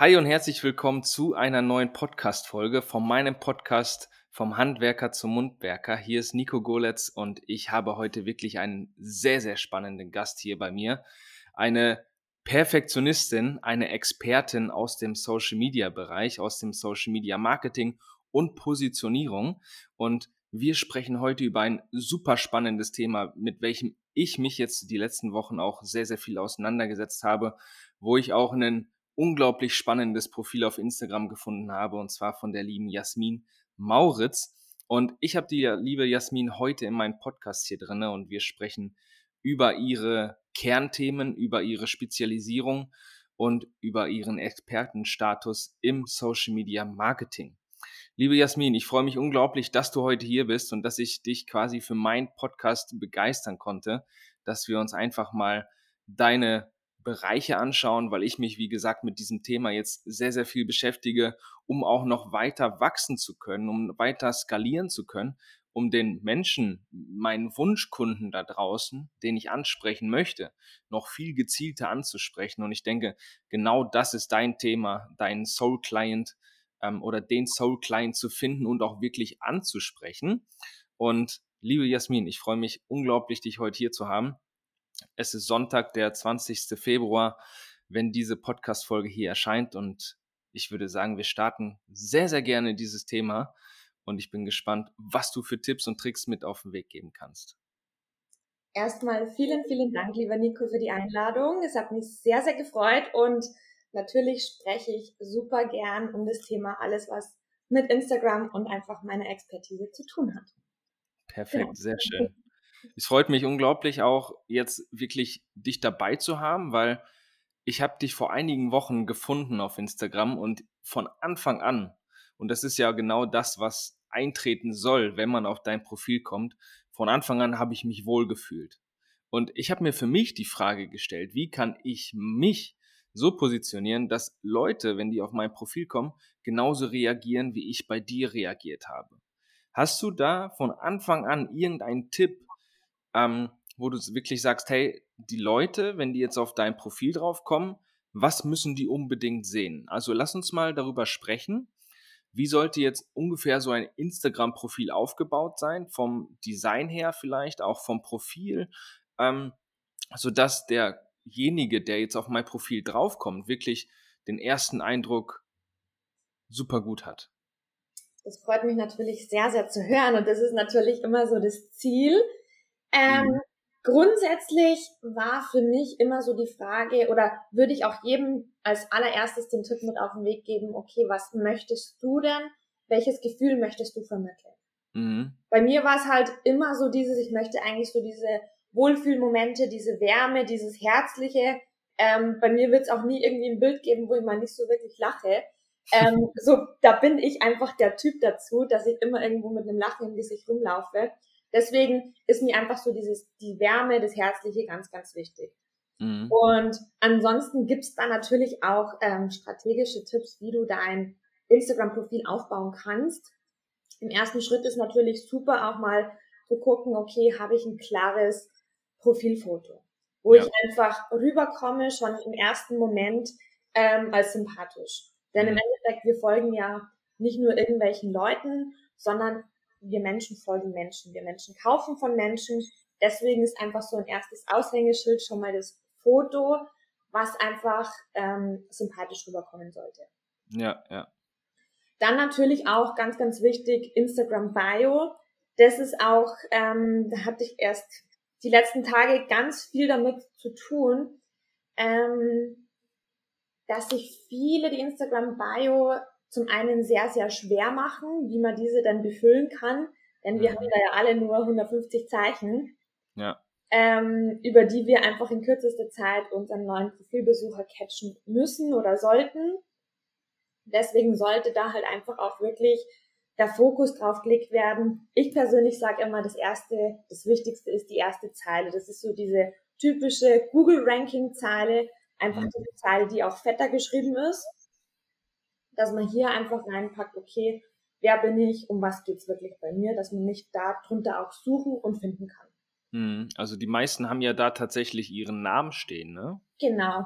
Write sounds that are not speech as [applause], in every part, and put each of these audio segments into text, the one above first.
Hi und herzlich willkommen zu einer neuen Podcast-Folge von meinem Podcast vom Handwerker zum Mundwerker. Hier ist Nico Goletz und ich habe heute wirklich einen sehr, sehr spannenden Gast hier bei mir. Eine Perfektionistin, eine Expertin aus dem Social Media Bereich, aus dem Social Media Marketing und Positionierung. Und wir sprechen heute über ein super spannendes Thema, mit welchem ich mich jetzt die letzten Wochen auch sehr, sehr viel auseinandergesetzt habe, wo ich auch einen unglaublich spannendes Profil auf Instagram gefunden habe, und zwar von der lieben Jasmin Mauritz. Und ich habe die liebe Jasmin heute in meinem Podcast hier drin und wir sprechen über ihre Kernthemen, über ihre Spezialisierung und über ihren Expertenstatus im Social Media Marketing. Liebe Jasmin, ich freue mich unglaublich, dass du heute hier bist und dass ich dich quasi für meinen Podcast begeistern konnte, dass wir uns einfach mal deine Bereiche anschauen, weil ich mich, wie gesagt, mit diesem Thema jetzt sehr, sehr viel beschäftige, um auch noch weiter wachsen zu können, um weiter skalieren zu können, um den Menschen, meinen Wunschkunden da draußen, den ich ansprechen möchte, noch viel gezielter anzusprechen. Und ich denke, genau das ist dein Thema, dein Soul Client ähm, oder den Soul Client zu finden und auch wirklich anzusprechen. Und liebe Jasmin, ich freue mich unglaublich, dich heute hier zu haben. Es ist Sonntag, der 20. Februar, wenn diese Podcast-Folge hier erscheint. Und ich würde sagen, wir starten sehr, sehr gerne dieses Thema. Und ich bin gespannt, was du für Tipps und Tricks mit auf den Weg geben kannst. Erstmal vielen, vielen Dank, lieber Nico, für die Einladung. Es hat mich sehr, sehr gefreut und natürlich spreche ich super gern um das Thema alles, was mit Instagram und einfach meiner Expertise zu tun hat. Perfekt, genau. sehr schön. Es freut mich unglaublich auch jetzt wirklich dich dabei zu haben, weil ich habe dich vor einigen Wochen gefunden auf Instagram und von Anfang an, und das ist ja genau das, was eintreten soll, wenn man auf dein Profil kommt, von Anfang an habe ich mich wohlgefühlt. Und ich habe mir für mich die Frage gestellt, wie kann ich mich so positionieren, dass Leute, wenn die auf mein Profil kommen, genauso reagieren, wie ich bei dir reagiert habe. Hast du da von Anfang an irgendeinen Tipp, ähm, wo du wirklich sagst, hey, die Leute, wenn die jetzt auf dein Profil drauf kommen, was müssen die unbedingt sehen? Also lass uns mal darüber sprechen. Wie sollte jetzt ungefähr so ein Instagram-Profil aufgebaut sein? Vom Design her vielleicht, auch vom Profil, ähm, sodass derjenige, der jetzt auf mein Profil draufkommt, wirklich den ersten Eindruck super gut hat. Das freut mich natürlich sehr, sehr zu hören und das ist natürlich immer so das Ziel, ähm, mhm. Grundsätzlich war für mich immer so die Frage, oder würde ich auch jedem als allererstes den Tipp mit auf den Weg geben, okay, was möchtest du denn? Welches Gefühl möchtest du vermitteln? Mhm. Bei mir war es halt immer so dieses, ich möchte eigentlich so diese Wohlfühlmomente, diese Wärme, dieses Herzliche. Ähm, bei mir wird es auch nie irgendwie ein Bild geben, wo ich mal nicht so wirklich lache. Ähm, [laughs] so, da bin ich einfach der Typ dazu, dass ich immer irgendwo mit einem Lachen im Gesicht rumlaufe. Deswegen ist mir einfach so dieses, die Wärme, das Herzliche ganz, ganz wichtig. Mhm. Und ansonsten gibt's da natürlich auch ähm, strategische Tipps, wie du dein Instagram-Profil aufbauen kannst. Im ersten Schritt ist natürlich super auch mal zu gucken, okay, habe ich ein klares Profilfoto, wo ja. ich einfach rüberkomme, schon im ersten Moment ähm, als sympathisch. Denn mhm. im Endeffekt, wir folgen ja nicht nur irgendwelchen Leuten, sondern wir Menschen folgen Menschen, wir Menschen kaufen von Menschen. Deswegen ist einfach so ein erstes Aushängeschild schon mal das Foto, was einfach ähm, sympathisch rüberkommen sollte. Ja, ja. Dann natürlich auch ganz, ganz wichtig Instagram Bio. Das ist auch, ähm, da hatte ich erst die letzten Tage ganz viel damit zu tun, ähm, dass sich viele die Instagram Bio zum einen sehr, sehr schwer machen, wie man diese dann befüllen kann, denn wir mhm. haben da ja alle nur 150 Zeichen, ja. ähm, über die wir einfach in kürzester Zeit unseren neuen Profilbesucher catchen müssen oder sollten. Deswegen sollte da halt einfach auch wirklich der Fokus drauf gelegt werden. Ich persönlich sage immer, das erste, das Wichtigste ist die erste Zeile. Das ist so diese typische Google-Ranking-Zeile, einfach mhm. diese Zeile, die auch fetter geschrieben ist dass man hier einfach reinpackt, okay, wer bin ich, um was geht's wirklich bei mir, dass man nicht darunter auch suchen und finden kann. Hm, also die meisten haben ja da tatsächlich ihren Namen stehen, ne? Genau.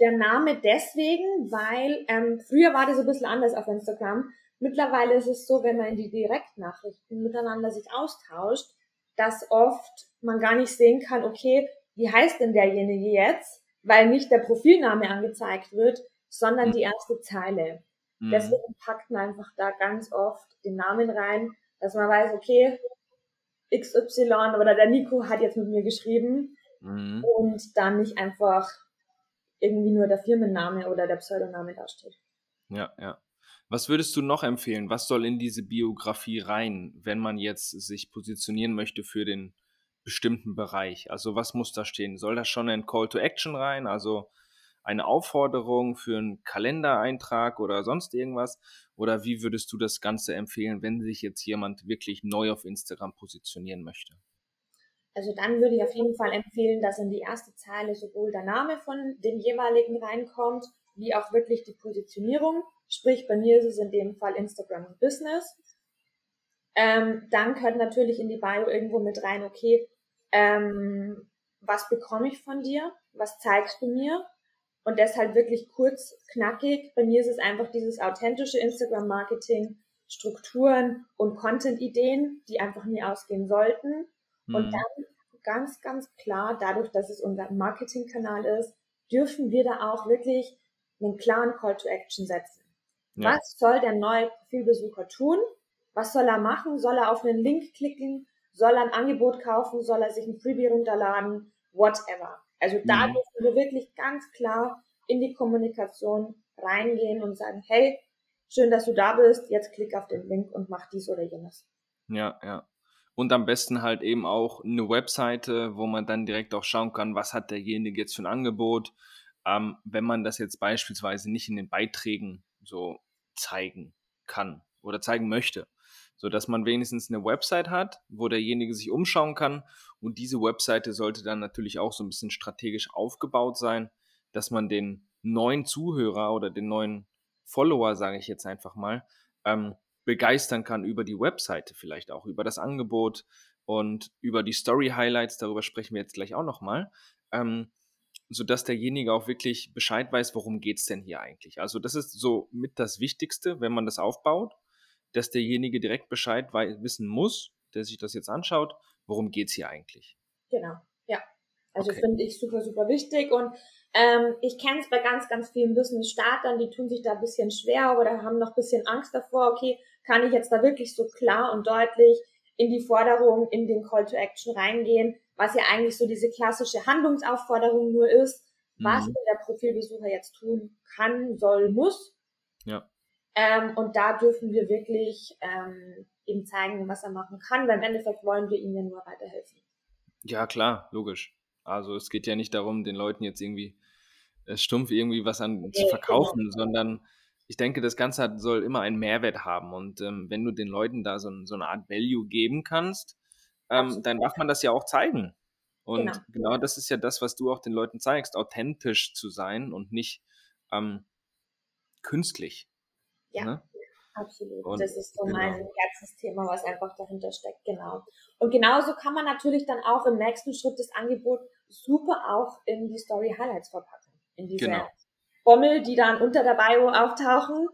Der Name deswegen, weil ähm, früher war das ein bisschen anders auf Instagram. Mittlerweile ist es so, wenn man in die Direktnachrichten miteinander sich austauscht, dass oft man gar nicht sehen kann, okay, wie heißt denn derjenige jetzt? Weil nicht der Profilname angezeigt wird, sondern mhm. die erste Zeile. Mhm. Deswegen packt man einfach da ganz oft den Namen rein, dass man weiß, okay, XY oder der Nico hat jetzt mit mir geschrieben mhm. und dann nicht einfach irgendwie nur der Firmenname oder der Pseudoname dasteht. Ja, ja. Was würdest du noch empfehlen? Was soll in diese Biografie rein, wenn man jetzt sich positionieren möchte für den bestimmten Bereich? Also was muss da stehen? Soll da schon ein Call to Action rein? Also eine Aufforderung für einen Kalendereintrag oder sonst irgendwas? Oder wie würdest du das Ganze empfehlen, wenn sich jetzt jemand wirklich neu auf Instagram positionieren möchte? Also dann würde ich auf jeden Fall empfehlen, dass in die erste Zeile sowohl der Name von dem jeweiligen reinkommt, wie auch wirklich die Positionierung. Sprich, bei mir ist es in dem Fall Instagram Business. Ähm, dann gehört natürlich in die Bio irgendwo mit rein, okay, ähm, was bekomme ich von dir? Was zeigst du mir? Und deshalb wirklich kurz, knackig. Bei mir ist es einfach dieses authentische Instagram-Marketing, Strukturen und Content-Ideen, die einfach nie ausgehen sollten. Mhm. Und dann ganz, ganz klar, dadurch, dass es unser Marketingkanal ist, dürfen wir da auch wirklich einen klaren Call to Action setzen. Ja. Was soll der neue Profilbesucher tun? Was soll er machen? Soll er auf einen Link klicken? Soll er ein Angebot kaufen? Soll er sich ein Freebie runterladen? Whatever. Also da mhm. dürfen wir wirklich ganz klar in die Kommunikation reingehen und sagen, hey, schön, dass du da bist, jetzt klick auf den Link und mach dies oder jenes. Ja, ja. Und am besten halt eben auch eine Webseite, wo man dann direkt auch schauen kann, was hat derjenige jetzt für ein Angebot. Ähm, wenn man das jetzt beispielsweise nicht in den Beiträgen so zeigen kann oder zeigen möchte, so dass man wenigstens eine Website hat, wo derjenige sich umschauen kann. Und diese Webseite sollte dann natürlich auch so ein bisschen strategisch aufgebaut sein, dass man den neuen Zuhörer oder den neuen Follower, sage ich jetzt einfach mal, ähm, begeistern kann über die Webseite vielleicht auch, über das Angebot und über die Story Highlights, darüber sprechen wir jetzt gleich auch nochmal, ähm, sodass derjenige auch wirklich Bescheid weiß, worum geht es denn hier eigentlich. Also das ist so mit das Wichtigste, wenn man das aufbaut, dass derjenige direkt Bescheid wissen muss, der sich das jetzt anschaut, worum geht es hier eigentlich. Genau, ja. Also okay. finde ich super, super wichtig und ähm, ich kenne es bei ganz, ganz vielen Business-Startern, die tun sich da ein bisschen schwer oder haben noch ein bisschen Angst davor, okay, kann ich jetzt da wirklich so klar und deutlich in die Forderung, in den Call to Action reingehen, was ja eigentlich so diese klassische Handlungsaufforderung nur ist, mhm. was der Profilbesucher jetzt tun kann, soll, muss. Ja. Ähm, und da dürfen wir wirklich ähm, ihm zeigen, was er machen kann, weil im Endeffekt wollen wir ihm ja nur weiterhelfen. Ja, klar, logisch. Also es geht ja nicht darum, den Leuten jetzt irgendwie äh, stumpf irgendwie was an zu verkaufen, genau. sondern ich denke, das Ganze hat, soll immer einen Mehrwert haben. Und ähm, wenn du den Leuten da so, so, eine Art Value geben kannst, ähm, dann darf man das ja auch zeigen. Und genau. genau. das ist ja das, was du auch den Leuten zeigst, authentisch zu sein und nicht ähm, künstlich. Ja, ne? absolut. Und, das ist so genau. mein Herzensthema, was einfach dahinter steckt, genau. Und genauso kann man natürlich dann auch im nächsten Schritt das Angebot super auch in die Story Highlights verpacken. In diese genau. Bommel, die dann unter der Bio auftauchen.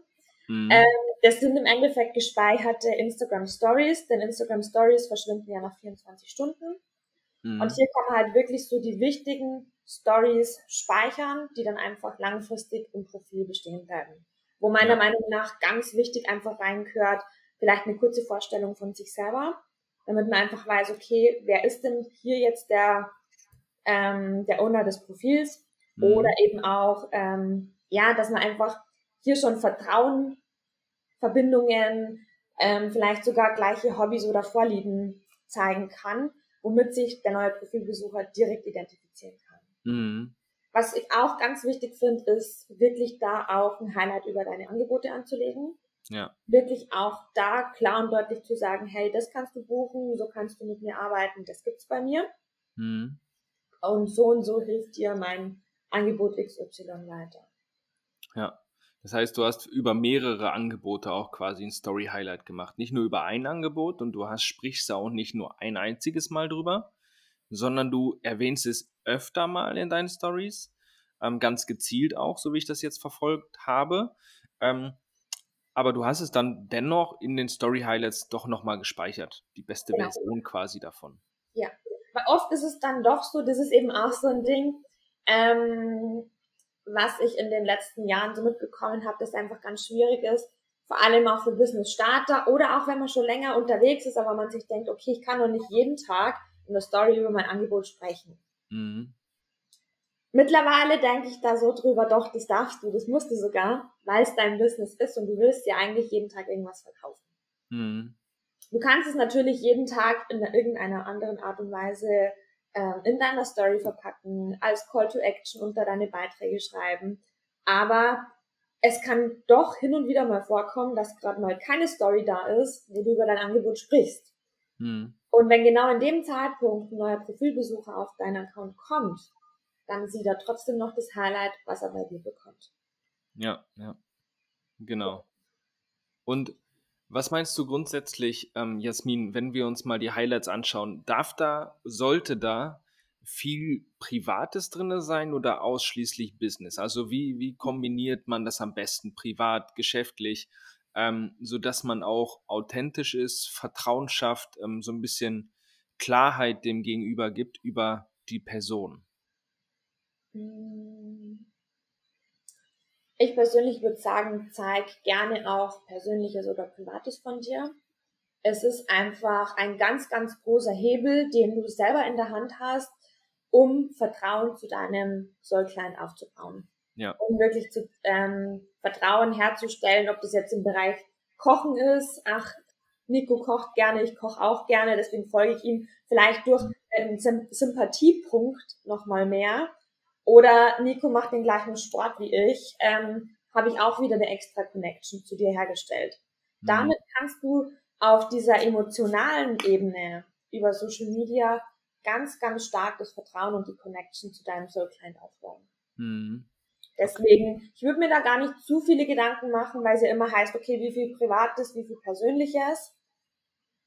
Mhm. Ähm, das sind im Endeffekt gespeicherte Instagram Stories, denn Instagram Stories verschwinden ja nach 24 Stunden. Mhm. Und hier kann man halt wirklich so die wichtigen Stories speichern, die dann einfach langfristig im Profil bestehen bleiben. Wo meiner. Meinung nach ganz wichtig einfach reingehört, vielleicht eine kurze Vorstellung von sich selber, damit man einfach weiß, okay, wer ist denn hier jetzt der, ähm, der Owner des Profils? Mhm. Oder eben auch, ähm, ja, dass man einfach hier schon Vertrauen, Verbindungen, ähm, vielleicht sogar gleiche Hobbys oder Vorlieben zeigen kann, womit sich der neue Profilbesucher direkt identifizieren kann. Mhm. Was ich auch ganz wichtig finde, ist wirklich da auch ein Highlight über deine Angebote anzulegen. Ja. Wirklich auch da klar und deutlich zu sagen, hey, das kannst du buchen, so kannst du mit mir arbeiten, das gibt's bei mir. Mhm. Und so und so hilft dir mein Angebot XY weiter. Ja. Das heißt, du hast über mehrere Angebote auch quasi ein Story Highlight gemacht. Nicht nur über ein Angebot und du hast, sprichst auch nicht nur ein einziges Mal drüber, sondern du erwähnst es öfter mal in deinen Stories. ähm, ganz gezielt auch, so wie ich das jetzt verfolgt habe. Ähm, aber du hast es dann dennoch in den Story Highlights doch nochmal gespeichert, die beste genau. Version quasi davon. Ja, weil oft ist es dann doch so, das ist eben auch so ein Ding, ähm, was ich in den letzten Jahren so mitbekommen habe, dass einfach ganz schwierig ist, vor allem auch für Business-Starter oder auch wenn man schon länger unterwegs ist, aber man sich denkt, okay, ich kann doch nicht jeden Tag in der Story über mein Angebot sprechen. Mhm. Mittlerweile denke ich da so drüber, doch, das darfst du, das musst du sogar, weil es dein Business ist und du willst ja eigentlich jeden Tag irgendwas verkaufen. Mhm. Du kannst es natürlich jeden Tag in irgendeiner anderen Art und Weise äh, in deiner Story verpacken, als Call to Action unter deine Beiträge schreiben. Aber es kann doch hin und wieder mal vorkommen, dass gerade mal keine Story da ist, wo du über dein Angebot sprichst. Mhm. Und wenn genau in dem Zeitpunkt ein neuer Profilbesucher auf deinen Account kommt, dann sieht er trotzdem noch das Highlight, was er bei dir bekommt. Ja, ja. Genau. Und was meinst du grundsätzlich, ähm, Jasmin, wenn wir uns mal die Highlights anschauen? Darf da, sollte da viel Privates drin sein oder ausschließlich Business? Also wie, wie kombiniert man das am besten, privat, geschäftlich, ähm, sodass man auch authentisch ist, Vertrauen schafft, ähm, so ein bisschen Klarheit dem Gegenüber gibt über die Person? Hm. Ich persönlich würde sagen, zeig gerne auch Persönliches oder Privates von dir. Es ist einfach ein ganz, ganz großer Hebel, den du selber in der Hand hast, um Vertrauen zu deinem Säuglein aufzubauen. Ja. Um wirklich zu, ähm, Vertrauen herzustellen, ob das jetzt im Bereich Kochen ist. Ach, Nico kocht gerne, ich koche auch gerne, deswegen folge ich ihm vielleicht durch einen Sympathiepunkt nochmal mehr oder Nico macht den gleichen Sport wie ich, ähm, habe ich auch wieder eine extra Connection zu dir hergestellt. Mhm. Damit kannst du auf dieser emotionalen Ebene über Social Media ganz, ganz stark das Vertrauen und die Connection zu deinem Soul Client aufbauen. Mhm. Deswegen, ich würde mir da gar nicht zu viele Gedanken machen, weil es ja immer heißt, okay, wie viel Privates, wie viel Persönliches.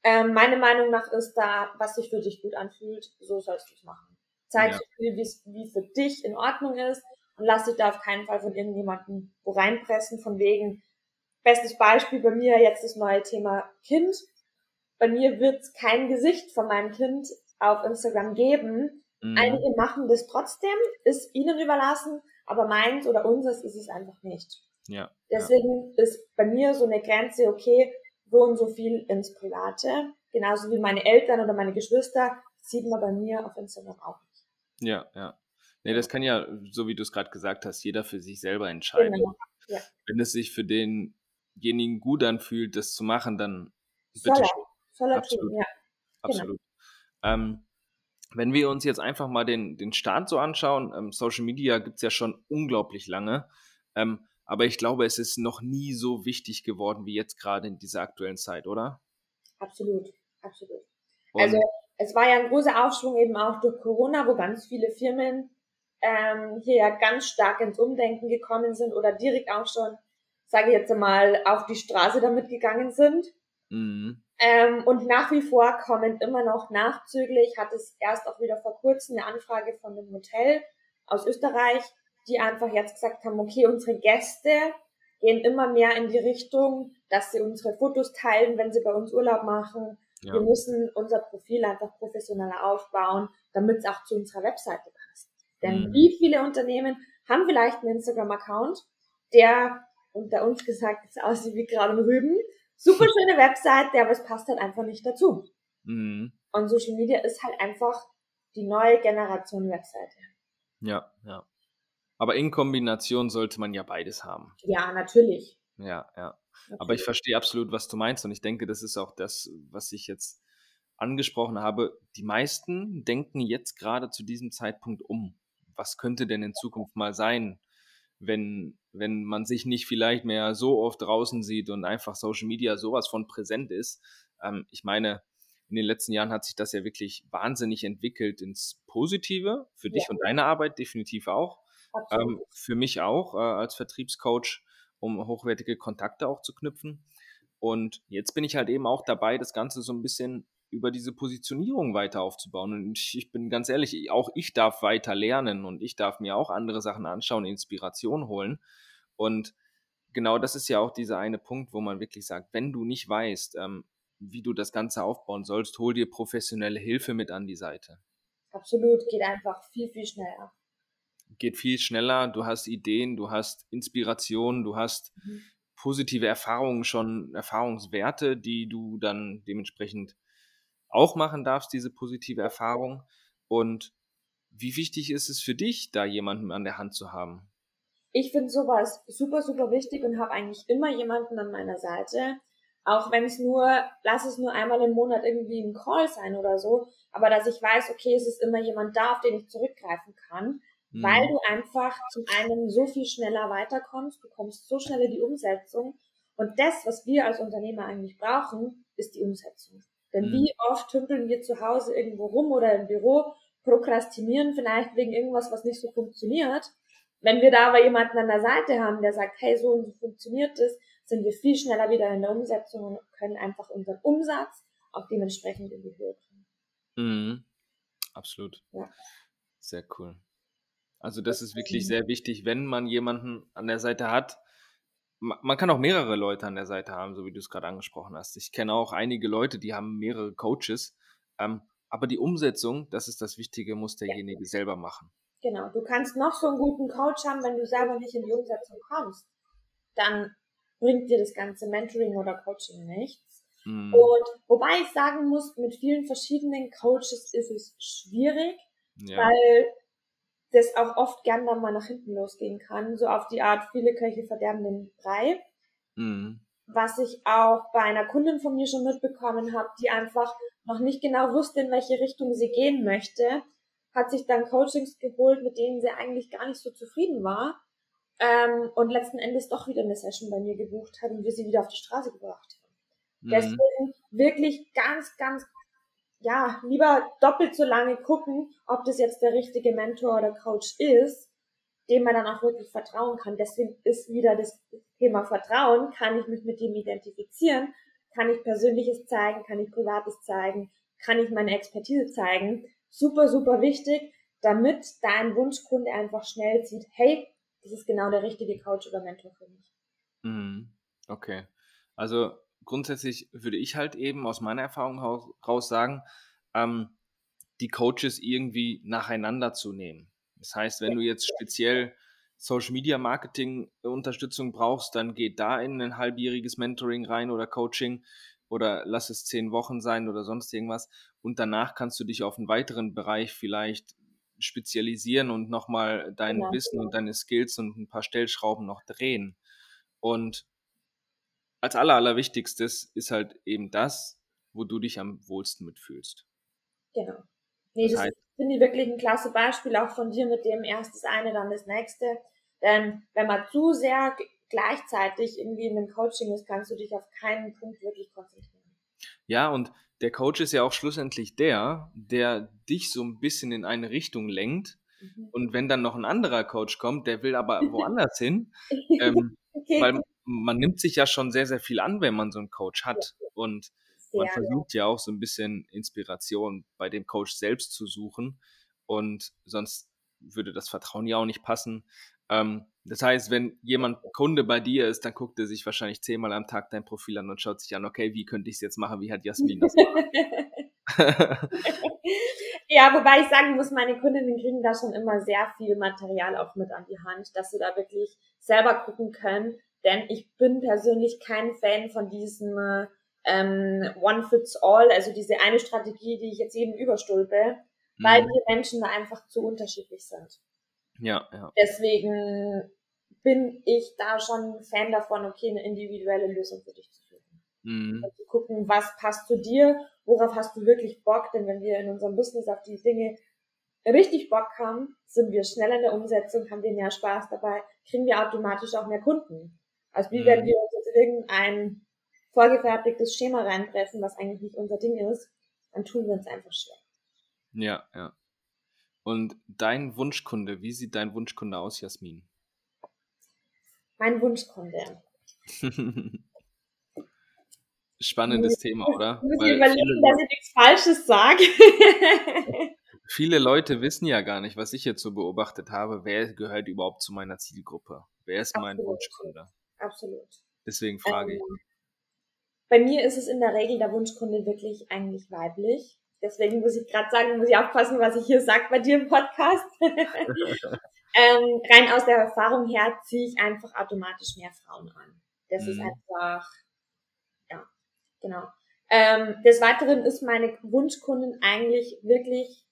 Ähm, meine Meinung nach ist da, was sich für dich gut anfühlt, so sollst du es machen. Zeig ja. so viel, wie für dich in Ordnung ist und lass dich da auf keinen Fall von irgendjemandem wo reinpressen, von wegen, bestes Beispiel bei mir jetzt das neue Thema Kind. Bei mir wird es kein Gesicht von meinem Kind auf Instagram geben. Mhm. Einige machen das trotzdem, ist ihnen überlassen, aber meins oder unseres ist es einfach nicht. Ja. Deswegen ja. ist bei mir so eine Grenze, okay, so und so viel ins Private. Genauso wie meine Eltern oder meine Geschwister sieht man bei mir auf Instagram auch ja, ja. Nee, das kann ja, so wie du es gerade gesagt hast, jeder für sich selber entscheiden. Genau. Ja. Wenn es sich für denjenigen gut anfühlt, das zu machen, dann bitte soll er, soll er Absolut. Tun, ja. Genau. Absolut. Genau. Ähm, wenn wir uns jetzt einfach mal den, den Start so anschauen, ähm, Social Media gibt es ja schon unglaublich lange, ähm, aber ich glaube, es ist noch nie so wichtig geworden wie jetzt gerade in dieser aktuellen Zeit, oder? Absolut, absolut. Und also es war ja ein großer Aufschwung eben auch durch Corona, wo ganz viele Firmen ähm, hier ja ganz stark ins Umdenken gekommen sind oder direkt auch schon, sage ich jetzt einmal, auf die Straße damit gegangen sind. Mhm. Ähm, und nach wie vor kommen immer noch nachzüglich, hat es erst auch wieder vor kurzem eine Anfrage von einem Hotel aus Österreich, die einfach jetzt gesagt haben, okay, unsere Gäste gehen immer mehr in die Richtung, dass sie unsere Fotos teilen, wenn sie bei uns Urlaub machen, ja. Wir müssen unser Profil einfach professioneller aufbauen, damit es auch zu unserer Webseite passt. Denn mhm. wie viele Unternehmen haben vielleicht einen Instagram-Account, der unter uns gesagt jetzt aussieht wie gerade ein Rüben. Super schöne Website, aber es passt halt einfach nicht dazu. Mhm. Und Social Media ist halt einfach die neue Generation Webseite. Ja, ja. Aber in Kombination sollte man ja beides haben. Ja, natürlich. Ja, ja. Okay. Aber ich verstehe absolut, was du meinst und ich denke, das ist auch das, was ich jetzt angesprochen habe. Die meisten denken jetzt gerade zu diesem Zeitpunkt um. Was könnte denn in Zukunft mal sein, wenn, wenn man sich nicht vielleicht mehr so oft draußen sieht und einfach Social Media sowas von präsent ist? Ähm, ich meine, in den letzten Jahren hat sich das ja wirklich wahnsinnig entwickelt ins Positive. Für dich ja. und deine Arbeit definitiv auch. Ähm, für mich auch äh, als Vertriebscoach um hochwertige Kontakte auch zu knüpfen. Und jetzt bin ich halt eben auch dabei, das Ganze so ein bisschen über diese Positionierung weiter aufzubauen. Und ich bin ganz ehrlich, auch ich darf weiter lernen und ich darf mir auch andere Sachen anschauen, Inspiration holen. Und genau das ist ja auch dieser eine Punkt, wo man wirklich sagt, wenn du nicht weißt, ähm, wie du das Ganze aufbauen sollst, hol dir professionelle Hilfe mit an die Seite. Absolut, geht einfach viel, viel schneller. Geht viel schneller, du hast Ideen, du hast Inspiration, du hast mhm. positive Erfahrungen schon, Erfahrungswerte, die du dann dementsprechend auch machen darfst, diese positive Erfahrung. Und wie wichtig ist es für dich, da jemanden an der Hand zu haben? Ich finde sowas super, super wichtig und habe eigentlich immer jemanden an meiner Seite, auch wenn es nur, lass es nur einmal im Monat irgendwie ein Call sein oder so, aber dass ich weiß, okay, es ist immer jemand da, auf den ich zurückgreifen kann, mhm. weil du einfach zum einen so viel schneller weiterkommst, du kommst so schnell in die Umsetzung und das, was wir als Unternehmer eigentlich brauchen, ist die Umsetzung. Denn mhm. wie oft tümpeln wir zu Hause irgendwo rum oder im Büro, prokrastinieren vielleicht wegen irgendwas, was nicht so funktioniert. Wenn wir da aber jemanden an der Seite haben, der sagt, hey, so und so funktioniert das, sind wir viel schneller wieder in der Umsetzung und können einfach unseren Umsatz auch dementsprechend in die Höhe bringen. Mhm. Absolut. Ja. Sehr cool. Also das ist wirklich sehr wichtig, wenn man jemanden an der Seite hat. Man kann auch mehrere Leute an der Seite haben, so wie du es gerade angesprochen hast. Ich kenne auch einige Leute, die haben mehrere Coaches. Ähm, aber die Umsetzung, das ist das Wichtige, muss derjenige ja. selber machen. Genau. Du kannst noch so einen guten Coach haben, wenn du selber nicht in die Umsetzung kommst. Dann bringt dir das ganze Mentoring oder Coaching nichts. Mhm. Und wobei ich sagen muss, mit vielen verschiedenen Coaches ist es schwierig, ja. weil das auch oft gern dann mal nach hinten losgehen kann. So auf die Art, viele Köche verderben den Brei. Mhm. Was ich auch bei einer Kundin von mir schon mitbekommen habe, die einfach noch nicht genau wusste, in welche Richtung sie gehen möchte, hat sich dann Coachings geholt, mit denen sie eigentlich gar nicht so zufrieden war ähm, und letzten Endes doch wieder eine Session bei mir gebucht hat und wir sie wieder auf die Straße gebracht haben. Mhm. Deswegen wirklich ganz, ganz, ja, lieber doppelt so lange gucken, ob das jetzt der richtige Mentor oder Coach ist, dem man dann auch wirklich vertrauen kann. Deswegen ist wieder das Thema Vertrauen. Kann ich mich mit dem identifizieren? Kann ich Persönliches zeigen? Kann ich Privates zeigen? Kann ich meine Expertise zeigen? Super, super wichtig, damit dein Wunschkunde einfach schnell sieht, hey, das ist genau der richtige Coach oder Mentor für mich. Mhm. Okay. Also grundsätzlich würde ich halt eben aus meiner Erfahrung raus sagen, ähm, die Coaches irgendwie nacheinander zu nehmen. Das heißt, wenn du jetzt speziell Social Media Marketing Unterstützung brauchst, dann geht da in ein halbjähriges Mentoring rein oder Coaching oder lass es zehn Wochen sein oder sonst irgendwas. Und danach kannst du dich auf einen weiteren Bereich vielleicht spezialisieren und nochmal dein ja, Wissen und deine Skills und ein paar Stellschrauben noch drehen. Und als aller, allerwichtigstes ist halt eben das, wo du dich am wohlsten mitfühlst. Genau. Nee, das, das finde ich wirklich ein klasse Beispiel auch von dir mit dem erst das eine, dann das nächste. Denn wenn man zu sehr gleichzeitig irgendwie in einem Coaching ist, kannst du dich auf keinen Punkt wirklich konzentrieren. Ja, und der Coach ist ja auch schlussendlich der, der dich so ein bisschen in eine Richtung lenkt. Mhm. Und wenn dann noch ein anderer Coach kommt, der will aber [laughs] woanders hin, [laughs] ähm, okay. weil man nimmt sich ja schon sehr, sehr viel an, wenn man so einen Coach hat. Und man versucht ja auch so ein bisschen Inspiration bei dem Coach selbst zu suchen. Und sonst würde das Vertrauen ja auch nicht passen. Ähm, das heißt, wenn jemand Kunde bei dir ist, dann guckt er sich wahrscheinlich zehnmal am Tag dein Profil an und schaut sich an, okay, wie könnte ich es jetzt machen, wie hat Jasmin das gemacht? [laughs] ja, wobei ich sagen muss, meine Kundinnen kriegen da schon immer sehr viel Material auch mit an die Hand, dass sie da wirklich selber gucken können. Denn ich bin persönlich kein Fan von diesem ähm, One Fits All, also diese eine Strategie, die ich jetzt jedem überstülpe, mhm. weil die Menschen da einfach zu unterschiedlich sind. Ja, ja. Deswegen bin ich da schon Fan davon, okay, eine individuelle Lösung für dich zu finden. Mhm. Und zu gucken, was passt zu dir, worauf hast du wirklich Bock, denn wenn wir in unserem Business auf die Dinge richtig Bock haben, sind wir schneller in der Umsetzung, haben wir mehr Spaß dabei, kriegen wir automatisch auch mehr Kunden. Also wie mhm. wenn wir uns jetzt irgendein vorgefertigtes Schema reinpressen, was eigentlich nicht unser Ding ist, dann tun wir uns einfach schwer. Ja, ja. Und dein Wunschkunde, wie sieht dein Wunschkunde aus, Jasmin? Mein Wunschkunde. [laughs] Spannendes Thema, oder? Ich muss Weil überlegen, dass ich nichts Falsches sage. [laughs] viele Leute wissen ja gar nicht, was ich jetzt so beobachtet habe, wer gehört überhaupt zu meiner Zielgruppe? Wer ist mein Wunschkunde? Absolut. Deswegen frage ähm, ich. Bei mir ist es in der Regel der Wunschkunde wirklich eigentlich weiblich. Deswegen muss ich gerade sagen, muss ich aufpassen, was ich hier sage bei dir im Podcast. [laughs] ähm, rein aus der Erfahrung her ziehe ich einfach automatisch mehr Frauen an. Das mhm. ist einfach, ja, genau. Ähm, des Weiteren ist meine Wunschkundin eigentlich wirklich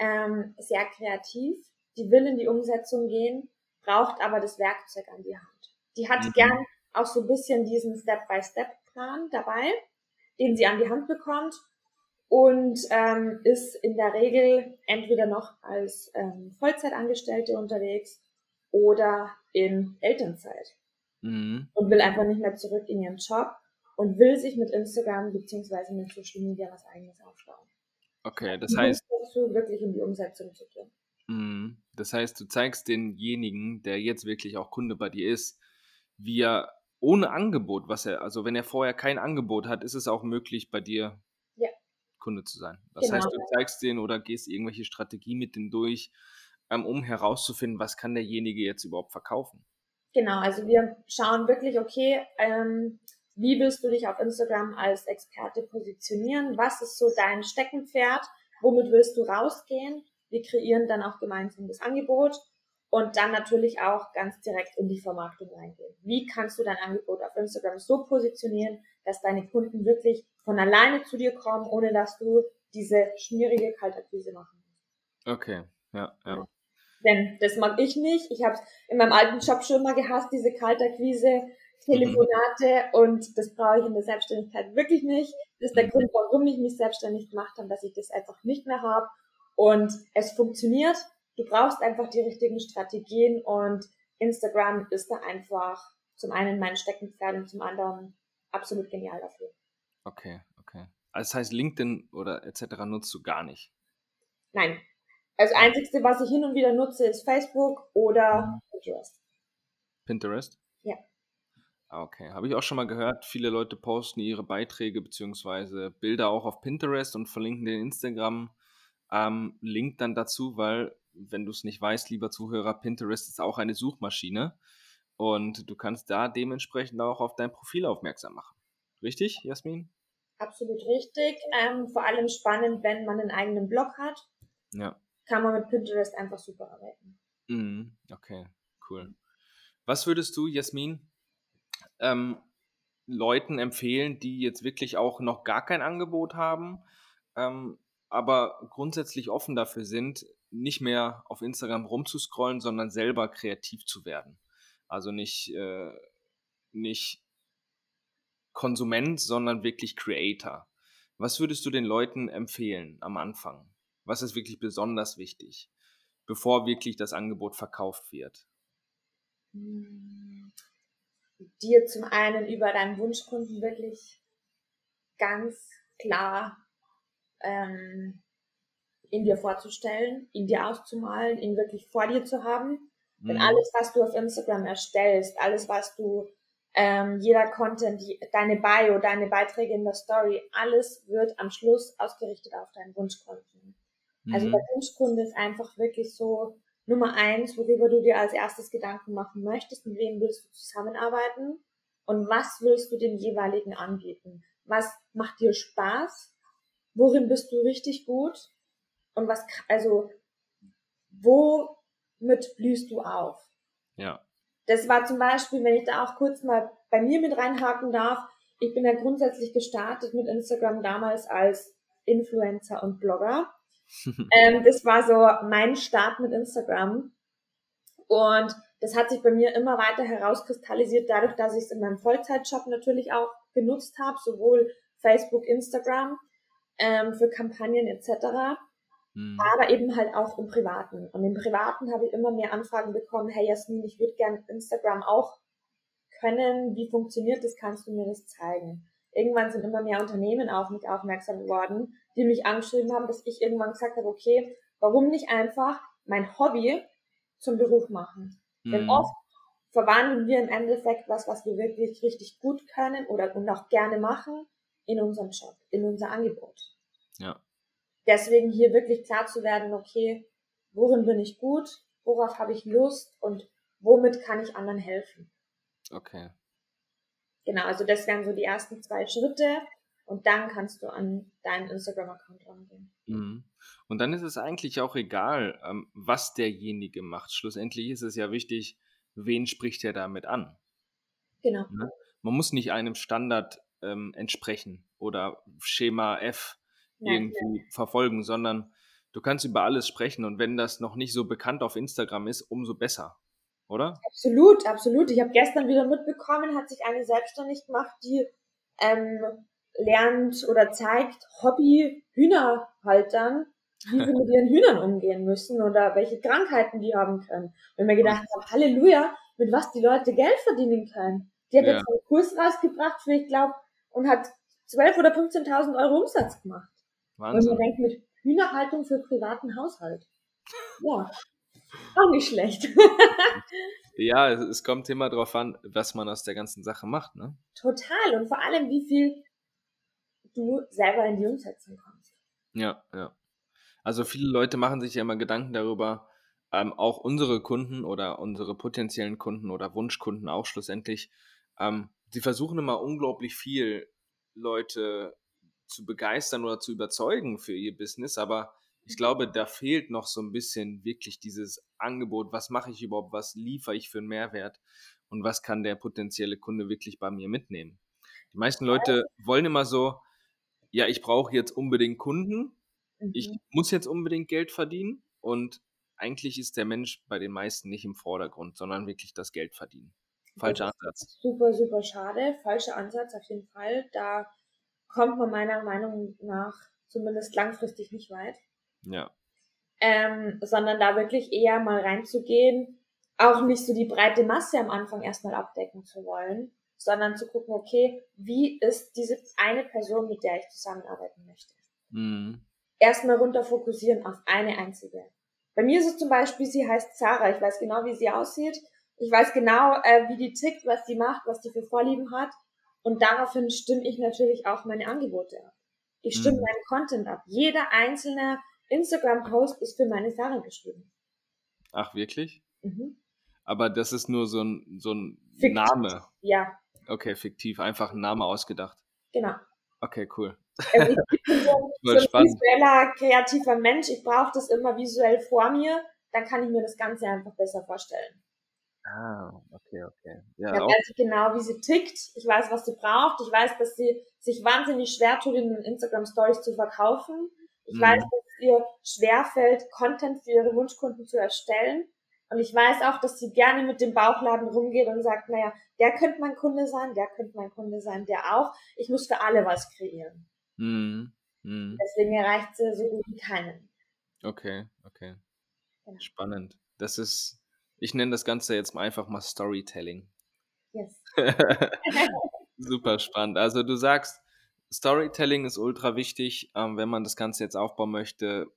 ähm, sehr kreativ. Die will in die Umsetzung gehen, braucht aber das Werkzeug an die Hand. Die hat mhm. gern auch so ein bisschen diesen Step-by-Step-Plan dabei, den sie an die Hand bekommt und ähm, ist in der Regel entweder noch als ähm, Vollzeitangestellte unterwegs oder in Elternzeit mhm. und will einfach nicht mehr zurück in ihren Job und will sich mit Instagram beziehungsweise mit Social Media was eigenes aufbauen. Okay, das heißt. Du wirklich in die Umsetzung zu gehen. Mhm. Das heißt, du zeigst denjenigen, der jetzt wirklich auch Kunde bei dir ist, wie er ohne Angebot, was er, also wenn er vorher kein Angebot hat, ist es auch möglich, bei dir ja. Kunde zu sein. Das genau. heißt, du zeigst denen oder gehst irgendwelche Strategie mit denen durch, ähm, um herauszufinden, was kann derjenige jetzt überhaupt verkaufen. Genau, also wir schauen wirklich, okay, ähm, wie willst du dich auf Instagram als Experte positionieren? Was ist so dein Steckenpferd? Womit willst du rausgehen? Wir kreieren dann auch gemeinsam das Angebot und dann natürlich auch ganz direkt in die Vermarktung reingehen. Wie kannst du dein Angebot auf Instagram so positionieren, dass deine Kunden wirklich von alleine zu dir kommen, ohne dass du diese schmierige Kaltakquise machen musst? Okay, ja, ja. Denn das mag ich nicht. Ich habe es in meinem alten Job schon mal gehasst, diese Kaltakquise, Telefonate mhm. und das brauche ich in der Selbstständigkeit wirklich nicht. Das ist der mhm. Grund, warum ich mich selbstständig gemacht habe, dass ich das einfach nicht mehr habe. Und es funktioniert du brauchst einfach die richtigen Strategien und Instagram ist da einfach zum einen mein Steckenpferd und zum anderen absolut genial dafür. Okay, okay. Also das heißt, LinkedIn oder etc. nutzt du gar nicht? Nein. Also einzigste, was ich hin und wieder nutze, ist Facebook oder mhm. Pinterest. Pinterest? Ja. Ah, okay, habe ich auch schon mal gehört. Viele Leute posten ihre Beiträge bzw. Bilder auch auf Pinterest und verlinken den Instagram ähm, dann dazu, weil wenn du es nicht weißt, lieber Zuhörer, Pinterest ist auch eine Suchmaschine und du kannst da dementsprechend auch auf dein Profil aufmerksam machen. Richtig, Jasmin? Absolut richtig. Ähm, vor allem spannend, wenn man einen eigenen Blog hat. Ja. Kann man mit Pinterest einfach super arbeiten. Mhm, okay, cool. Was würdest du, Jasmin, ähm, Leuten empfehlen, die jetzt wirklich auch noch gar kein Angebot haben, ähm, aber grundsätzlich offen dafür sind, nicht mehr auf Instagram rumzuscrollen, sondern selber kreativ zu werden. Also nicht, äh, nicht Konsument, sondern wirklich Creator. Was würdest du den Leuten empfehlen am Anfang? Was ist wirklich besonders wichtig, bevor wirklich das Angebot verkauft wird? Dir zum einen über deinen Wunschkunden wirklich ganz klar ähm, in dir vorzustellen, ihn dir auszumalen, ihn wirklich vor dir zu haben. Mhm. Denn alles, was du auf Instagram erstellst, alles, was du, ähm, jeder Content, die, deine Bio, deine Beiträge in der Story, alles wird am Schluss ausgerichtet auf deinen Wunschkunden. Mhm. Also der Wunschkunde ist einfach wirklich so Nummer eins, worüber du dir als erstes Gedanken machen möchtest, mit wem willst du zusammenarbeiten und was willst du dem jeweiligen anbieten? Was macht dir Spaß? Worin bist du richtig gut? Und was, also, womit blühst du auf? Ja. Das war zum Beispiel, wenn ich da auch kurz mal bei mir mit reinhaken darf, ich bin ja grundsätzlich gestartet mit Instagram damals als Influencer und Blogger. [laughs] ähm, das war so mein Start mit Instagram. Und das hat sich bei mir immer weiter herauskristallisiert, dadurch, dass ich es in meinem Vollzeitjob natürlich auch genutzt habe, sowohl Facebook, Instagram ähm, für Kampagnen etc. Mhm. Aber eben halt auch im Privaten. Und im Privaten habe ich immer mehr Anfragen bekommen, hey Jasmin, ich würde gern Instagram auch können. Wie funktioniert das? Kannst du mir das zeigen? Irgendwann sind immer mehr Unternehmen auf mich aufmerksam geworden, die mich angeschrieben haben, dass ich irgendwann gesagt habe, okay, warum nicht einfach mein Hobby zum Beruf machen? Mhm. Denn oft verwandeln wir im Endeffekt was, was wir wirklich richtig gut können oder und auch gerne machen, in unseren Job, in unser Angebot. Ja. Deswegen hier wirklich klar zu werden, okay, worin bin ich gut, worauf habe ich Lust und womit kann ich anderen helfen. Okay. Genau, also das wären so die ersten zwei Schritte und dann kannst du an deinen Instagram-Account rangehen. Mhm. Und dann ist es eigentlich auch egal, ähm, was derjenige macht. Schlussendlich ist es ja wichtig, wen spricht er damit an. Genau. Ne? Man muss nicht einem Standard ähm, entsprechen oder Schema F irgendwie verfolgen, sondern du kannst über alles sprechen und wenn das noch nicht so bekannt auf Instagram ist, umso besser, oder? Absolut, absolut. Ich habe gestern wieder mitbekommen, hat sich eine selbstständig gemacht, die ähm, lernt oder zeigt Hobby Hühnerhaltern, wie sie mit ihren Hühnern umgehen müssen oder welche Krankheiten die haben können. Und mir gedacht habe, Halleluja, mit was die Leute Geld verdienen können. Die hat ja. jetzt einen Kurs rausgebracht für, ich glaube, und hat 12.000 oder 15.000 Euro Umsatz gemacht. Wahnsinn. Und man denkt mit Hühnerhaltung für privaten Haushalt. Ja, auch nicht schlecht. [laughs] ja, es kommt immer darauf an, was man aus der ganzen Sache macht, ne? Total. Und vor allem, wie viel du selber in die Umsetzung kommst. Ja, ja. Also viele Leute machen sich ja immer Gedanken darüber, ähm, auch unsere Kunden oder unsere potenziellen Kunden oder Wunschkunden auch schlussendlich, ähm, sie versuchen immer unglaublich viel Leute zu begeistern oder zu überzeugen für ihr Business, aber ich glaube, da fehlt noch so ein bisschen wirklich dieses Angebot, was mache ich überhaupt, was liefere ich für einen Mehrwert und was kann der potenzielle Kunde wirklich bei mir mitnehmen. Die meisten Leute wollen immer so, ja, ich brauche jetzt unbedingt Kunden, mhm. ich muss jetzt unbedingt Geld verdienen und eigentlich ist der Mensch bei den meisten nicht im Vordergrund, sondern wirklich das Geld verdienen. Falscher Ansatz. Super, super schade. Falscher Ansatz auf jeden Fall. Da kommt man meiner Meinung nach zumindest langfristig nicht weit. Ja. Ähm, sondern da wirklich eher mal reinzugehen, auch nicht so die breite Masse am Anfang erstmal abdecken zu wollen, sondern zu gucken, okay, wie ist diese eine Person, mit der ich zusammenarbeiten möchte. Mhm. Erstmal runter fokussieren auf eine einzige. Bei mir ist es zum Beispiel, sie heißt Sarah, ich weiß genau, wie sie aussieht, ich weiß genau, äh, wie die tickt, was die macht, was die für Vorlieben hat und daraufhin stimme ich natürlich auch meine Angebote ab. Ich stimme mhm. meinen Content ab. Jeder einzelne Instagram-Post ist für meine Sarah geschrieben. Ach, wirklich? Mhm. Aber das ist nur so ein, so ein fiktiv. Name. Ja. Okay, fiktiv. Einfach ein Name ausgedacht. Genau. Okay, cool. Also ich [laughs] bin so, so ein visueller, kreativer Mensch. Ich brauche das immer visuell vor mir. Dann kann ich mir das Ganze einfach besser vorstellen. Ah, okay, okay. Ja, ich weiß genau, wie sie tickt. Ich weiß, was sie braucht. Ich weiß, dass sie sich wahnsinnig schwer tut, in Instagram Stories zu verkaufen. Ich mhm. weiß, dass es ihr schwerfällt, Content für ihre Wunschkunden zu erstellen. Und ich weiß auch, dass sie gerne mit dem Bauchladen rumgeht und sagt, naja, der könnte mein Kunde sein, der könnte mein Kunde sein, der auch. Ich muss für alle was kreieren. Mhm. Mhm. Deswegen erreicht sie so gut wie keinen. Okay, okay. Genau. Spannend. Das ist, ich nenne das Ganze jetzt einfach mal Storytelling. Yes. [laughs] Super spannend. Also du sagst, Storytelling ist ultra wichtig, ähm, wenn man das Ganze jetzt aufbauen möchte.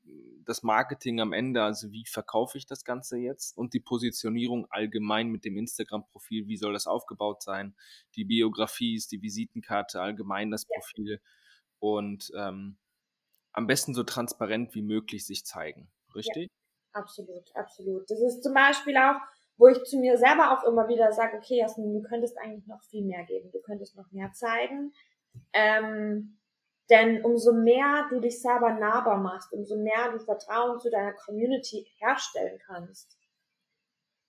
Das Marketing am Ende, also wie verkaufe ich das Ganze jetzt und die Positionierung allgemein mit dem Instagram-Profil, wie soll das aufgebaut sein? Die Biografie ist die Visitenkarte, allgemein das Profil und ähm, am besten so transparent wie möglich sich zeigen. Richtig? Ja, absolut, absolut. Das ist zum Beispiel auch, wo ich zu mir selber auch immer wieder sage, okay, Jasmin, du könntest eigentlich noch viel mehr geben, du könntest noch mehr zeigen ähm, denn umso mehr du dich selber nahbar machst, umso mehr du Vertrauen zu deiner Community herstellen kannst,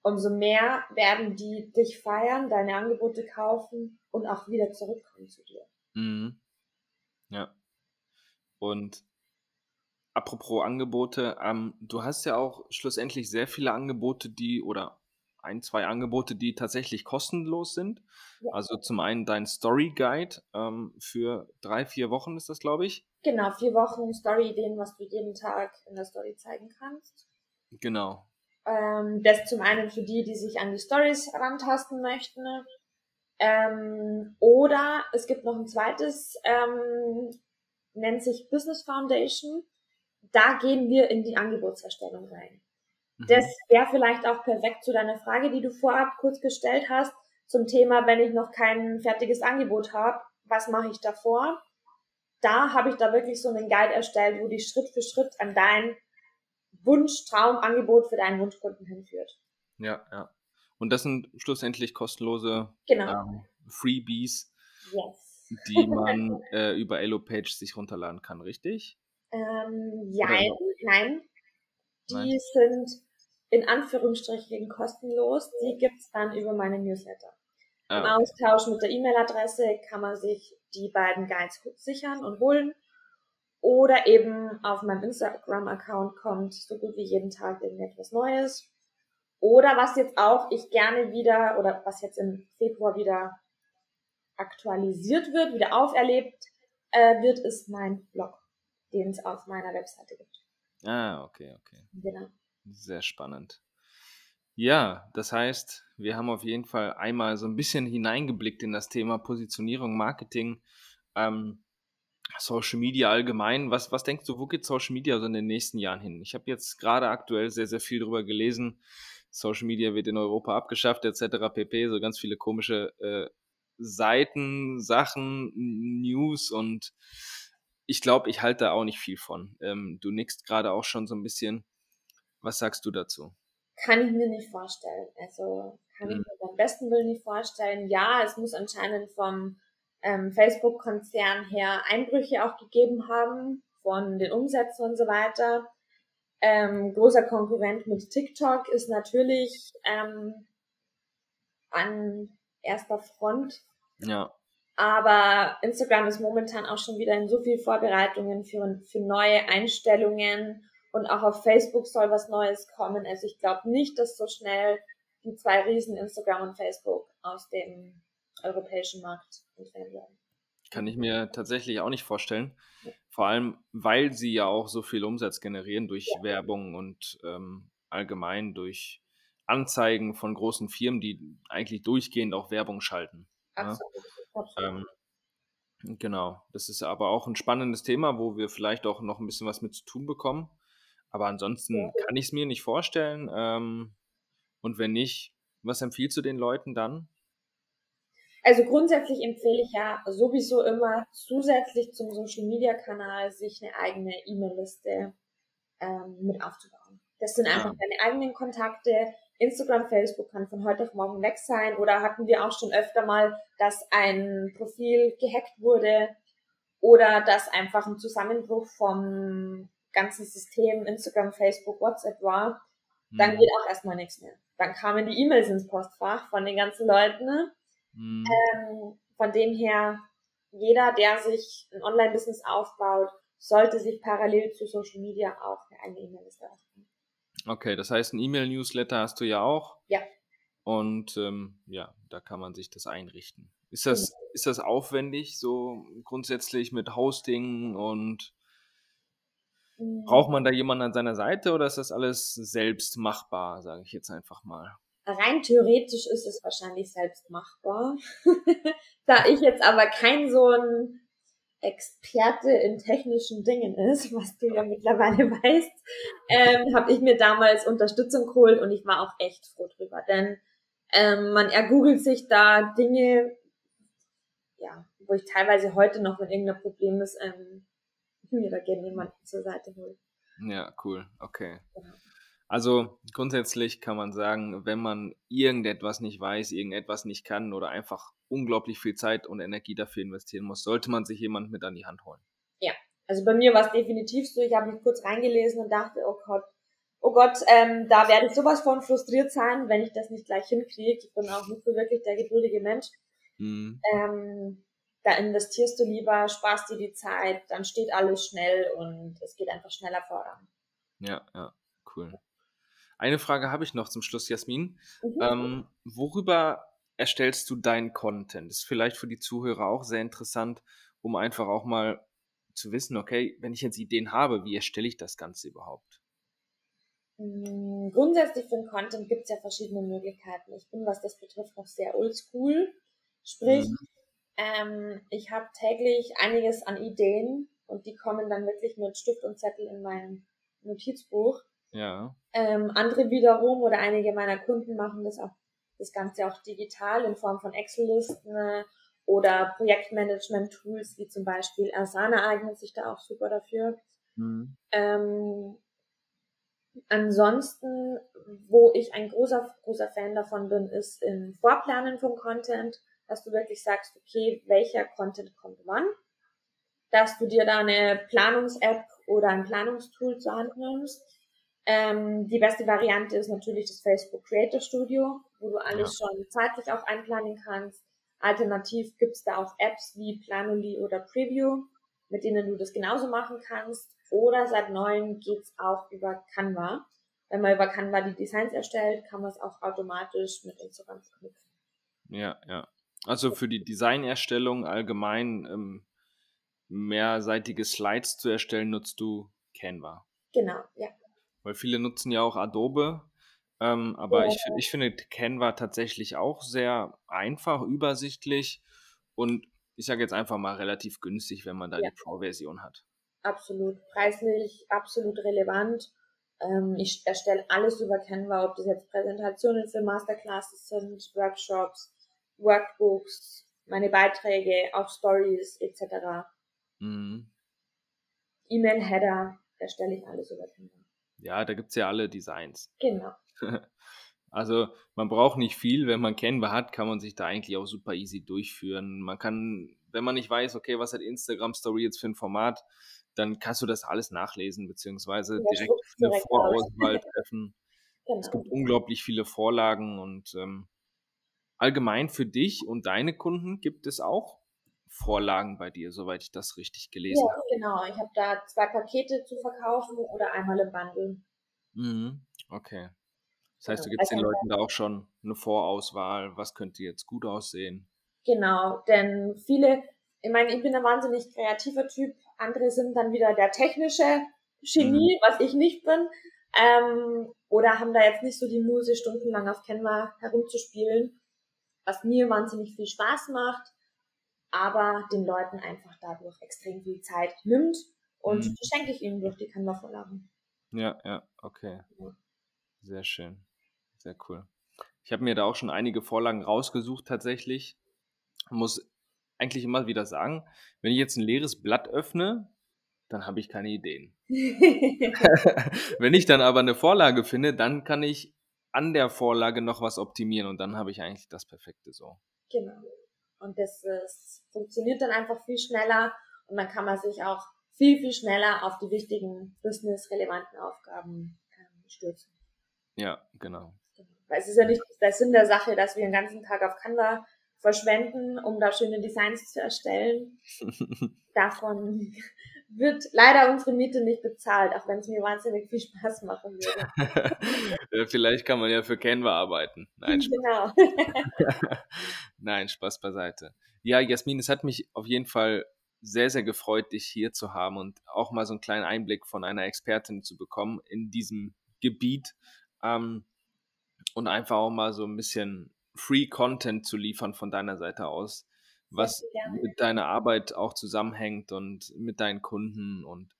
umso mehr werden die dich feiern, deine Angebote kaufen und auch wieder zurückkommen zu dir. Mhm. Ja. Und apropos Angebote, ähm, du hast ja auch schlussendlich sehr viele Angebote, die oder ein, zwei Angebote, die tatsächlich kostenlos sind. Ja. Also zum einen dein Story Guide ähm, für drei, vier Wochen ist das, glaube ich. Genau, vier Wochen Story-Ideen, was du jeden Tag in der Story zeigen kannst. Genau. Ähm, das zum einen für die, die sich an die Stories rantasten möchten. Ähm, oder es gibt noch ein zweites, ähm, nennt sich Business Foundation. Da gehen wir in die Angebotserstellung rein. Mhm. Das wäre vielleicht auch perfekt zu deiner Frage, die du vorab kurz gestellt hast, zum Thema, wenn ich noch kein fertiges Angebot habe, was mache ich davor? Da habe ich da wirklich so einen Guide erstellt, wo die Schritt für Schritt an dein Wunsch, Traumangebot für deinen Wunschkunden hinführt. Ja, ja. Und das sind schlussendlich kostenlose genau. ähm, Freebies, yes. die man [laughs] äh, über EloPage sich runterladen kann, richtig? Ähm, nein, nein. Die nein. sind in Anführungsstrichen kostenlos. Die gibt's dann über meine Newsletter. Ah, Im Austausch mit der E-Mail-Adresse kann man sich die beiden Guides sichern und holen. Oder eben auf meinem Instagram-Account kommt so gut wie jeden Tag irgendetwas Neues. Oder was jetzt auch ich gerne wieder, oder was jetzt im Februar wieder aktualisiert wird, wieder auferlebt äh, wird, ist mein Blog, den es auf meiner Webseite gibt. Ah, okay, okay. Genau. Sehr spannend. Ja, das heißt, wir haben auf jeden Fall einmal so ein bisschen hineingeblickt in das Thema Positionierung, Marketing, ähm, Social Media allgemein. Was, was denkst du, wo geht Social Media so in den nächsten Jahren hin? Ich habe jetzt gerade aktuell sehr, sehr viel darüber gelesen. Social Media wird in Europa abgeschafft, etc. pp. So ganz viele komische äh, Seiten, Sachen, News und ich glaube, ich halte da auch nicht viel von. Ähm, du nickst gerade auch schon so ein bisschen. Was sagst du dazu? Kann ich mir nicht vorstellen. Also kann hm. ich mir beim besten Willen nicht vorstellen. Ja, es muss anscheinend vom ähm, Facebook-Konzern her Einbrüche auch gegeben haben von den Umsätzen und so weiter. Ähm, großer Konkurrent mit TikTok ist natürlich ähm, an erster Front. Ja. Aber Instagram ist momentan auch schon wieder in so viel Vorbereitungen für, für neue Einstellungen und auch auf Facebook soll was Neues kommen. Also ich glaube nicht, dass so schnell die zwei Riesen Instagram und Facebook aus dem europäischen Markt entfernt werden. Kann ich mir tatsächlich auch nicht vorstellen. Vor allem, weil sie ja auch so viel Umsatz generieren durch ja. Werbung und ähm, allgemein durch Anzeigen von großen Firmen, die eigentlich durchgehend auch Werbung schalten. Ne? Absolut. Ja? Ähm, genau. Das ist aber auch ein spannendes Thema, wo wir vielleicht auch noch ein bisschen was mit zu tun bekommen. Aber ansonsten kann ich es mir nicht vorstellen. Ähm, und wenn nicht, was empfiehlst du den Leuten dann? Also grundsätzlich empfehle ich ja sowieso immer zusätzlich zum Social Media Kanal sich eine eigene E-Mail-Liste ähm, mit aufzubauen. Das sind einfach ja. deine eigenen Kontakte, Instagram, Facebook kann von heute auf morgen weg sein oder hatten wir auch schon öfter mal, dass ein Profil gehackt wurde oder dass einfach ein Zusammenbruch vom ganzen System Instagram, Facebook, WhatsApp war, dann mhm. geht auch erstmal nichts mehr. Dann kamen die E-Mails ins Postfach von den ganzen Leuten. Mhm. Ähm, von dem her, jeder, der sich ein Online-Business aufbaut, sollte sich parallel zu Social Media auch eine E-Mail-Liste aufbauen. Okay, das heißt, ein E-Mail-Newsletter hast du ja auch. Ja. Und ähm, ja, da kann man sich das einrichten. Ist das, mhm. ist das aufwendig, so grundsätzlich mit Hosting und mhm. braucht man da jemanden an seiner Seite oder ist das alles selbst machbar, sage ich jetzt einfach mal? Rein theoretisch ist es wahrscheinlich selbst machbar. [laughs] da ich jetzt aber kein so ein Experte in technischen Dingen ist, [laughs] was du ja mittlerweile weißt, ähm, habe ich mir damals Unterstützung geholt und ich war auch echt froh drüber, denn ähm, man ergoogelt sich da Dinge, ja, wo ich teilweise heute noch, wenn irgendein Problem ist, ähm, mir da gerne jemanden zur Seite hole. Ja, cool, okay. Genau. Also grundsätzlich kann man sagen, wenn man irgendetwas nicht weiß, irgendetwas nicht kann oder einfach unglaublich viel Zeit und Energie dafür investieren muss, sollte man sich jemand mit an die Hand holen. Ja, also bei mir war es definitiv so. Ich habe mich kurz reingelesen und dachte, oh Gott, oh Gott, ähm, da werde ich sowas von frustriert sein, wenn ich das nicht gleich hinkriege. Ich bin auch nicht so wirklich der geduldige Mensch. Mhm. Ähm, da investierst du lieber, sparst dir die Zeit, dann steht alles schnell und es geht einfach schneller voran. Ja, ja, cool. Eine Frage habe ich noch zum Schluss, Jasmin. Mhm. Ähm, worüber erstellst du deinen Content? Das ist vielleicht für die Zuhörer auch sehr interessant, um einfach auch mal zu wissen, okay, wenn ich jetzt Ideen habe, wie erstelle ich das Ganze überhaupt? Mm, grundsätzlich für den Content gibt es ja verschiedene Möglichkeiten. Ich bin, was das betrifft, noch sehr oldschool. Sprich, mhm. ähm, ich habe täglich einiges an Ideen und die kommen dann wirklich mit Stift und Zettel in mein Notizbuch Ja. Ähm, andere wiederum oder einige meiner Kunden machen das auch das Ganze auch digital in Form von Excel-Listen äh, oder Projektmanagement-Tools wie zum Beispiel Asana eignet sich da auch super dafür. Mhm. Ähm, ansonsten, wo ich ein großer, großer Fan davon bin, ist im Vorplanen vom Content, dass du wirklich sagst, okay, welcher Content kommt wann, dass du dir da eine Planungs-App oder ein Planungstool zur Hand nimmst. Ähm, die beste Variante ist natürlich das Facebook Creator Studio, wo du alles ja. schon zeitlich auch einplanen kannst. Alternativ gibt's da auch Apps wie Planoly oder Preview, mit denen du das genauso machen kannst. Oder seit neuem geht's auch über Canva. Wenn man über Canva die Designs erstellt, kann man es auch automatisch mit Instagram verknüpfen. Ja, ja. Also für die Designerstellung allgemein ähm, mehrseitige Slides zu erstellen, nutzt du Canva. Genau, ja. Weil viele nutzen ja auch Adobe. Ähm, aber ja. ich, ich finde Canva tatsächlich auch sehr einfach, übersichtlich und ich sage jetzt einfach mal relativ günstig, wenn man da ja. die Pro-Version hat. Absolut. Preislich absolut relevant. Ähm, ich erstelle alles über Canva, ob das jetzt Präsentationen für Masterclasses sind, Workshops, Workbooks, meine Beiträge, auch Stories etc. Mhm. E-Mail-Header erstelle ich alles über Canva. Ja, da gibt es ja alle Designs. Genau. [laughs] Also man braucht nicht viel, wenn man Canva hat, kann man sich da eigentlich auch super easy durchführen. Man kann, wenn man nicht weiß, okay, was hat Instagram Story jetzt für ein Format, dann kannst du das alles nachlesen, beziehungsweise ja, direkt, eine Vorauswahl [laughs] treffen. Genau. Es gibt unglaublich viele Vorlagen und ähm, allgemein für dich und deine Kunden gibt es auch Vorlagen bei dir, soweit ich das richtig gelesen ja, habe. Genau, ich habe da zwei Pakete zu verkaufen oder einmal im Bundle. Mhm. Okay. Das heißt, du gibst den Leuten da auch schon eine Vorauswahl, was könnte jetzt gut aussehen. Genau, denn viele, ich meine, ich bin ein wahnsinnig kreativer Typ, andere sind dann wieder der technische Genie, mhm. was ich nicht bin, ähm, oder haben da jetzt nicht so die Muse, stundenlang auf Canva herumzuspielen, was mir wahnsinnig viel Spaß macht, aber den Leuten einfach dadurch extrem viel Zeit nimmt und mhm. die schenke ich ihnen durch die Canva-Vorlagen. Ja, ja, okay. Ja. Sehr schön. Sehr cool. Ich habe mir da auch schon einige Vorlagen rausgesucht tatsächlich. Muss eigentlich immer wieder sagen, wenn ich jetzt ein leeres Blatt öffne, dann habe ich keine Ideen. [laughs] [laughs] wenn ich dann aber eine Vorlage finde, dann kann ich an der Vorlage noch was optimieren und dann habe ich eigentlich das Perfekte so. Genau. Und das, das funktioniert dann einfach viel schneller und dann kann man sich auch viel, viel schneller auf die wichtigen business-relevanten Aufgaben ähm, stürzen. Ja, genau. Weil es ist ja nicht der Sinn der Sache, dass wir den ganzen Tag auf Canva verschwenden, um da schöne Designs zu erstellen. [laughs] Davon wird leider unsere Miete nicht bezahlt, auch wenn es mir wahnsinnig viel Spaß machen würde. [laughs] vielleicht kann man ja für Canva arbeiten. Nein, Spaß. Genau. [laughs] Nein, Spaß beiseite. Ja, Jasmin, es hat mich auf jeden Fall sehr, sehr gefreut, dich hier zu haben und auch mal so einen kleinen Einblick von einer Expertin zu bekommen in diesem Gebiet. Ähm, und einfach auch mal so ein bisschen Free Content zu liefern von deiner Seite aus, was mit deiner Arbeit auch zusammenhängt und mit deinen Kunden und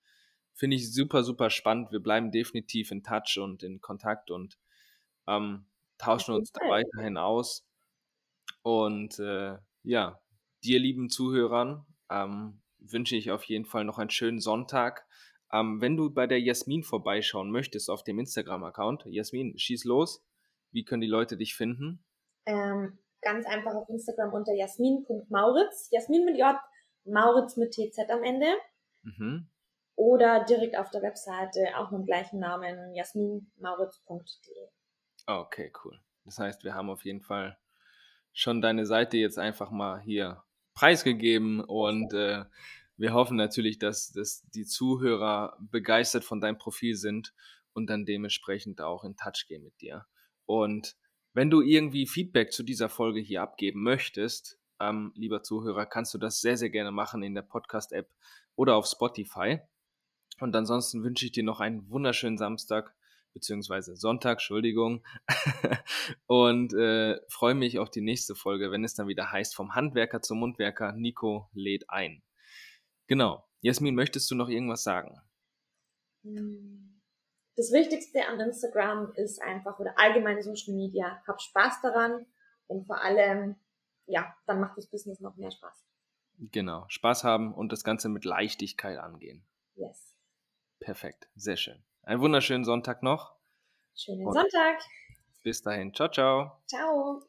finde ich super, super spannend. Wir bleiben definitiv in Touch und in Kontakt und ähm, tauschen uns da weiterhin aus. Und äh, ja, dir lieben Zuhörern ähm, wünsche ich auf jeden Fall noch einen schönen Sonntag. Ähm, wenn du bei der Jasmin vorbeischauen möchtest auf dem Instagram-Account, Jasmin, schieß los. Wie können die Leute dich finden? Ähm, ganz einfach auf Instagram unter jasmin.mauritz. Jasmin mit J, Mauritz mit TZ am Ende. Mhm. Oder direkt auf der Webseite, auch mit dem gleichen Namen, jasminmauritz.de. Okay, cool. Das heißt, wir haben auf jeden Fall schon deine Seite jetzt einfach mal hier preisgegeben und äh, wir hoffen natürlich, dass, dass die Zuhörer begeistert von deinem Profil sind und dann dementsprechend auch in Touch gehen mit dir. Und wenn du irgendwie Feedback zu dieser Folge hier abgeben möchtest, ähm, lieber Zuhörer, kannst du das sehr, sehr gerne machen in der Podcast-App oder auf Spotify. Und ansonsten wünsche ich dir noch einen wunderschönen Samstag, beziehungsweise Sonntag, Entschuldigung. [laughs] und äh, freue mich auf die nächste Folge, wenn es dann wieder heißt, vom Handwerker zum Mundwerker, Nico lädt ein. Genau. Jasmin, möchtest du noch irgendwas sagen? Hm das Wichtigste an Instagram ist einfach oder allgemein Social Media. Hab Spaß daran und vor allem, ja, dann macht das Business noch mehr Spaß. Genau, Spaß haben und das Ganze mit Leichtigkeit angehen. Yes. Perfekt, sehr schön. Einen wunderschönen Sonntag noch. Schönen und Sonntag. Bis dahin. Ciao, ciao. Ciao.